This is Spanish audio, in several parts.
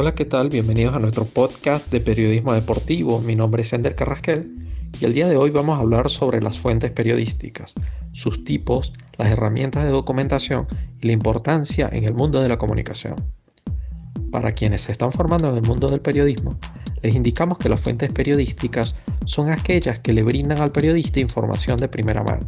Hola, ¿qué tal? Bienvenidos a nuestro podcast de periodismo deportivo. Mi nombre es Ender Carrasquel y el día de hoy vamos a hablar sobre las fuentes periodísticas, sus tipos, las herramientas de documentación y la importancia en el mundo de la comunicación. Para quienes se están formando en el mundo del periodismo, les indicamos que las fuentes periodísticas son aquellas que le brindan al periodista información de primera mano.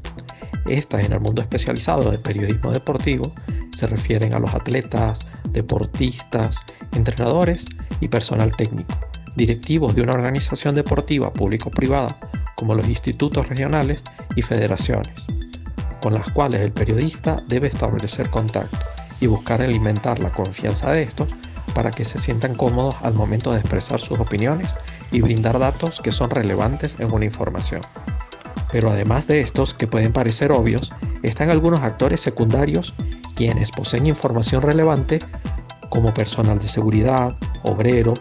Estas en el mundo especializado del periodismo deportivo se refieren a los atletas, deportistas, entrenadores y personal técnico, directivos de una organización deportiva público-privada como los institutos regionales y federaciones, con las cuales el periodista debe establecer contacto y buscar alimentar la confianza de estos para que se sientan cómodos al momento de expresar sus opiniones y brindar datos que son relevantes en una información. Pero además de estos, que pueden parecer obvios, están algunos actores secundarios quienes poseen información relevante como personal de seguridad, obrero,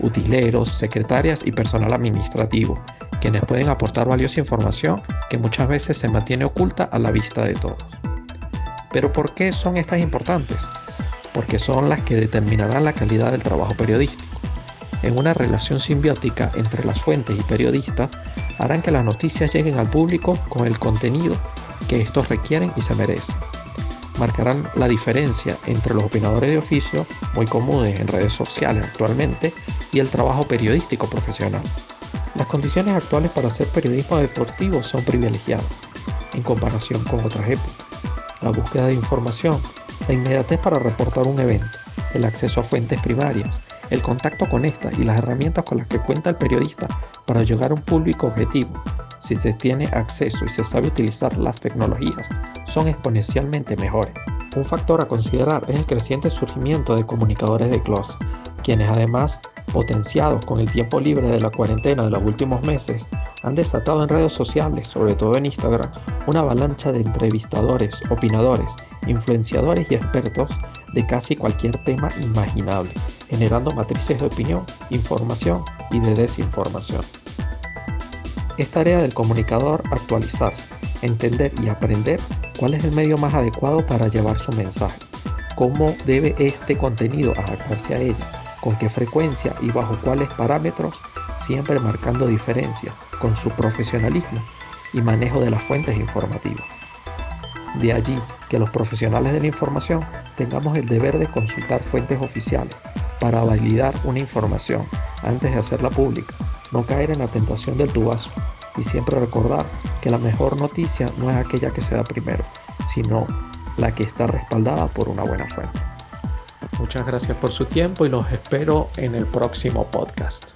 utileros, secretarias y personal administrativo, quienes pueden aportar valiosa información que muchas veces se mantiene oculta a la vista de todos. Pero ¿por qué son estas importantes? Porque son las que determinarán la calidad del trabajo periodístico. En una relación simbiótica entre las fuentes y periodistas, harán que las noticias lleguen al público con el contenido que estos requieren y se merecen marcarán la diferencia entre los opinadores de oficio, muy comunes en redes sociales actualmente, y el trabajo periodístico profesional. Las condiciones actuales para hacer periodismo deportivo son privilegiadas en comparación con otras épocas. La búsqueda de información, la inmediatez para reportar un evento, el acceso a fuentes primarias, el contacto con estas y las herramientas con las que cuenta el periodista para llegar a un público objetivo, si se tiene acceso y se sabe utilizar las tecnologías, son exponencialmente mejores. Un factor a considerar es el creciente surgimiento de comunicadores de closet, quienes además, potenciados con el tiempo libre de la cuarentena de los últimos meses, han desatado en redes sociales, sobre todo en Instagram, una avalancha de entrevistadores, opinadores, influenciadores y expertos de casi cualquier tema imaginable, generando matrices de opinión, información y de desinformación. Es tarea del comunicador actualizarse, entender y aprender cuál es el medio más adecuado para llevar su mensaje, cómo debe este contenido adaptarse a ella, con qué frecuencia y bajo cuáles parámetros, siempre marcando diferencia con su profesionalismo y manejo de las fuentes informativas. De allí que los profesionales de la información tengamos el deber de consultar fuentes oficiales para validar una información antes de hacerla pública, no caer en la tentación del tubazo y siempre recordar que la mejor noticia no es aquella que se da primero, sino la que está respaldada por una buena fuente. Muchas gracias por su tiempo y los espero en el próximo podcast.